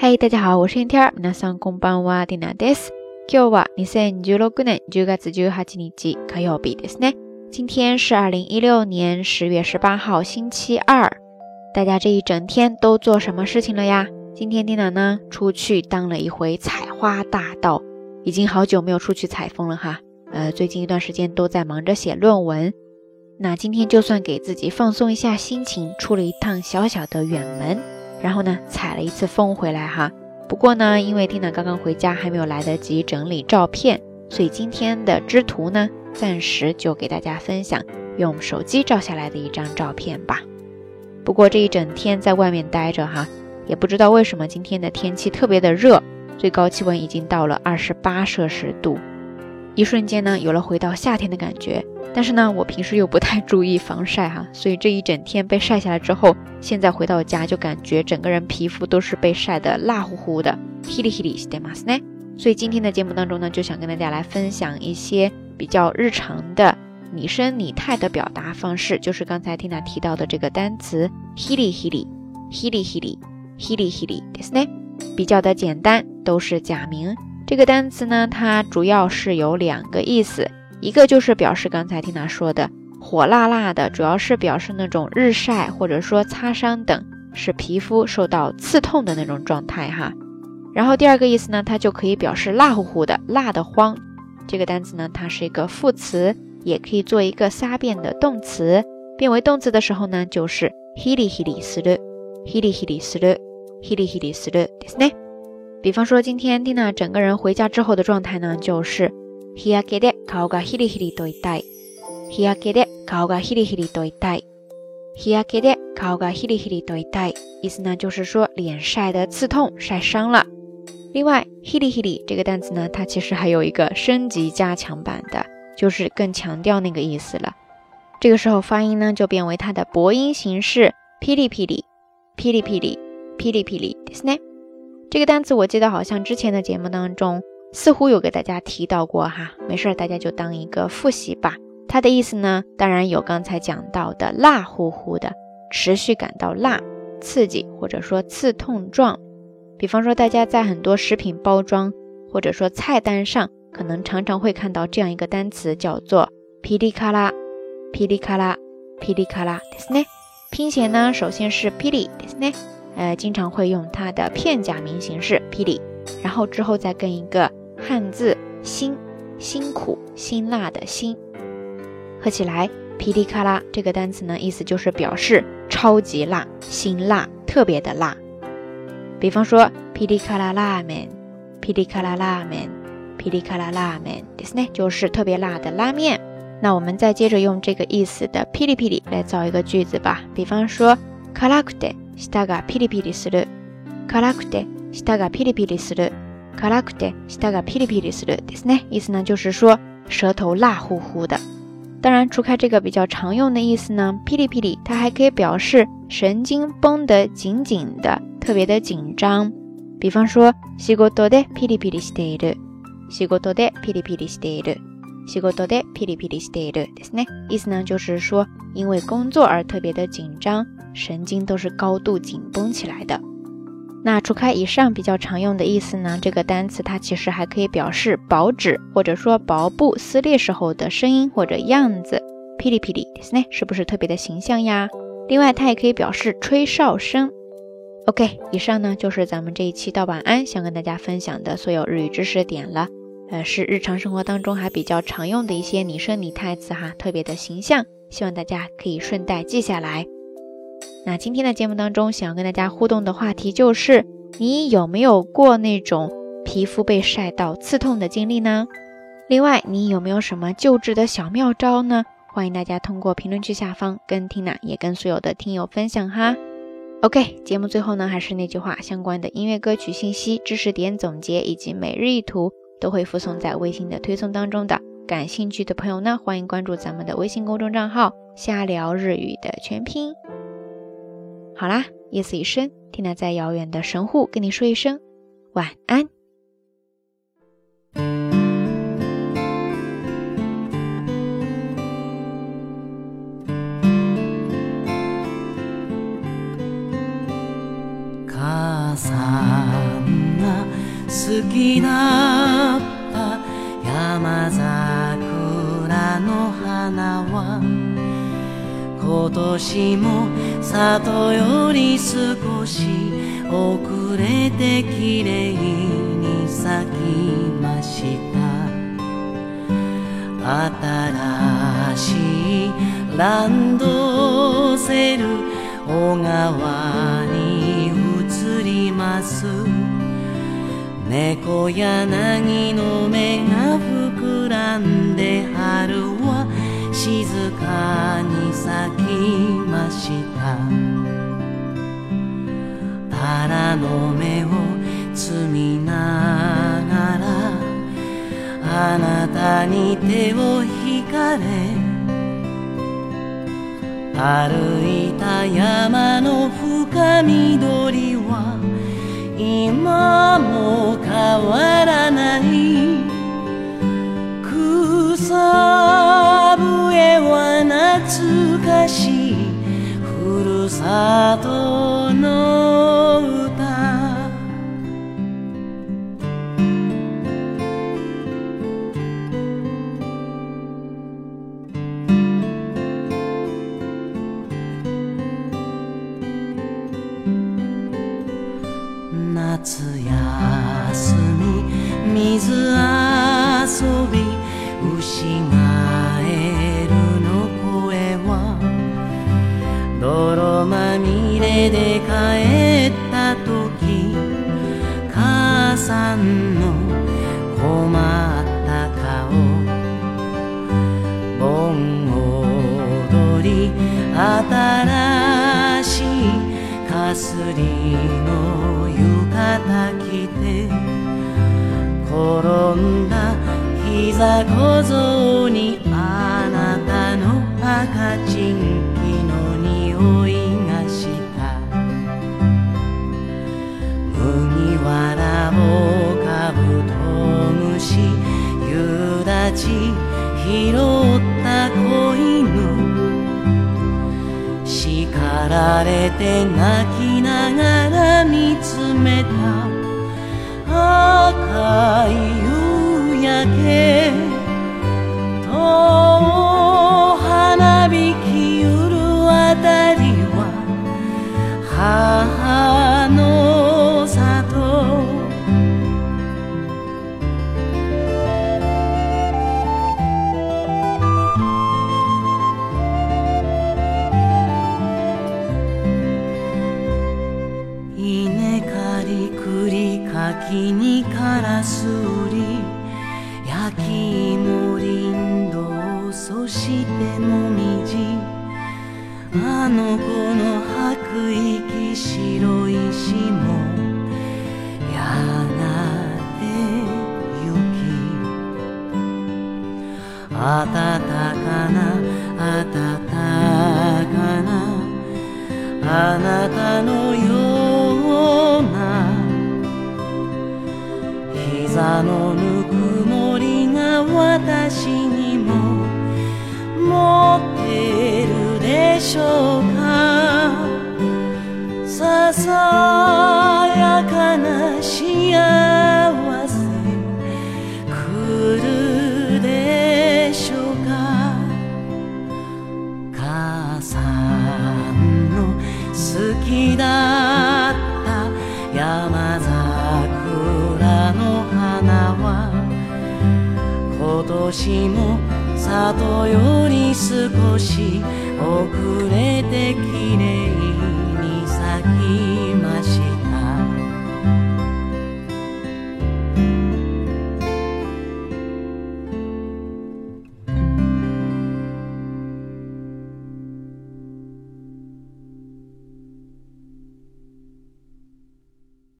嗨，大家好，我是天天。皆さんこんばんは、ディナです。今日は二千十六年十月十八日火曜日ですね。今天是二零一六年十月十八号，星期二。大家这一整天都做什么事情了呀？今天蒂娜呢，出去当了一回采花大盗，已经好久没有出去采风了哈。呃，最近一段时间都在忙着写论文。那今天就算给自己放松一下心情，出了一趟小小的远门， 然后呢，采了一次风回来哈。不过呢，因为蒂娜刚刚回家，还没有来得及整理照片，所以今天的之图呢，暂时就给大家分享用手机照下来的一张照片吧。不过这一整天在外面待着哈，也不知道为什么今天的天气特别的热，最高气温已经到了二十八摄氏度，一瞬间呢有了回到夏天的感觉。但是呢，我平时又不太注意防晒哈，所以这一整天被晒下来之后，现在回到家就感觉整个人皮肤都是被晒得辣乎乎的。所以今天的节目当中呢，就想跟大家来分享一些比较日常的。拟声拟态的表达方式，就是刚才 Tina 提到的这个单词 hili hili hili hili hili hili，对不对？比较的简单，都是假名。这个单词呢，它主要是有两个意思，一个就是表示刚才 Tina 说的火辣辣的，主要是表示那种日晒或者说擦伤等，使皮肤受到刺痛的那种状态哈。然后第二个意思呢，它就可以表示辣乎乎的，辣得慌。这个单词呢，它是一个副词。也可以做一个撒变的动词，变为动词的时候呢，就是 hili hili する，hili hili する，hili hili する，ですね。 比方说今天蒂娜整个人回家之后的状态呢，就是日焼けで顔がヒリヒリと痛い，日焼けで顔がヒリヒリと痛い，日焼けで顔がヒリヒリと痛い，意思呢就是说脸晒得刺痛，晒伤了。另外，hili hili 这个单词呢，它其实还有一个升级加强版的。就是更强调那个意思了。这个时候发音呢，就变为它的播音形式，霹雳霹雳，霹雳霹雳，霹雳霹雳，对不对？ 这个单词我记得好像之前的节目当中似乎有给大家提到过哈，没事，大家就当一个复习吧。它的意思呢，当然有刚才讲到的辣乎乎的，持续感到辣、刺激或者说刺痛状。比方说，大家在很多食品包装或者说菜单上。可能常常会看到这样一个单词，叫做噼里卡拉，噼里卡拉，噼里卡拉，对不对？拼写呢，首先是霹雳，对不对？呃，经常会用它的片假名形式霹雳，然后之后再跟一个汉字辛，辛苦辛辣的辛，合起来噼里卡拉这个单词呢，意思就是表示超级辣，辛辣，特别的辣。比方说噼里卡拉拉面，噼里卡拉拉面。噼里卡啦拉面，ですね，就是特别辣的拉面。那我们再接着用这个意思的噼里噼里来造一个句子吧。比方说，辛くて 舌がピリピリする。辛くて舌がピリピリする。辛くて舌がピリピリする，ですね。意思呢就是说舌头辣乎乎的。当然，除开这个比较常用的意思呢，噼里噼里它还可以表示神经绷得紧紧的，特别的紧张。比方说，仕事でピリピリしている。仕事でピリピリしている。 仕事でピリピリしているですね。意思呢就是说，因为工作而特别的紧张，神经都是高度紧绷起来的。那除开以上比较常用的意思呢，这个单词它其实还可以表示薄纸或者说薄布撕裂时候的声音或者样子。噼里噼里ですね，是不是特别的形象呀？另外，它也可以表示吹哨声。OK，以上呢就是咱们这一期到晚安想跟大家分享的所有日语知识点了。 呃，是日常生活当中还比较常用的一些拟声拟态词哈，特别的形象，希望大家可以顺带记下来。那今天的节目当中，想要跟大家互动的话题就是，你有没有过那种皮肤被晒到刺痛的经历呢？另外，你有没有什么救治的小妙招呢？欢迎大家通过评论区下方跟 Tina 也跟所有的听友分享哈。OK，节目最后呢，还是那句话，相关的音乐歌曲信息、知识点总结以及每日一图。都会附送在微信的推送当中的，感兴趣的朋友呢，欢迎关注咱们的微信公众账号“瞎聊日语”的全拼。好啦，夜色已深，听娜在遥远的神户跟你说一声晚安。 母さんが 好きだった。山桜の花は今年も里より少し遅れてきれいに咲きました。新しいランドセル小川に移ります。猫柳の目が膨らんで春は静かに咲きました。タラの芽を摘みながらあなたに手を引かれ歩いた山の深緑は今も変わらない。草笛は懐かしい。ふるさといかすりの浴衣着て転んだ膝小僧にあなたの赤ちんきの匂いがした。麦わらをかぶと虫夕立拾叱られて泣きながら見つめた赤い夕焼け。と栗かきにカラス売り焼き芋りんどそしてもみじ。あの子の吐く息白い霜やがて雪。あたたかなあたたかなあなたのよ膝のぬくもりが私にも持ってるでしょうか？ささやかな幸せ来るでしょうか？母さんの好きだしも里より少し遅れてきれい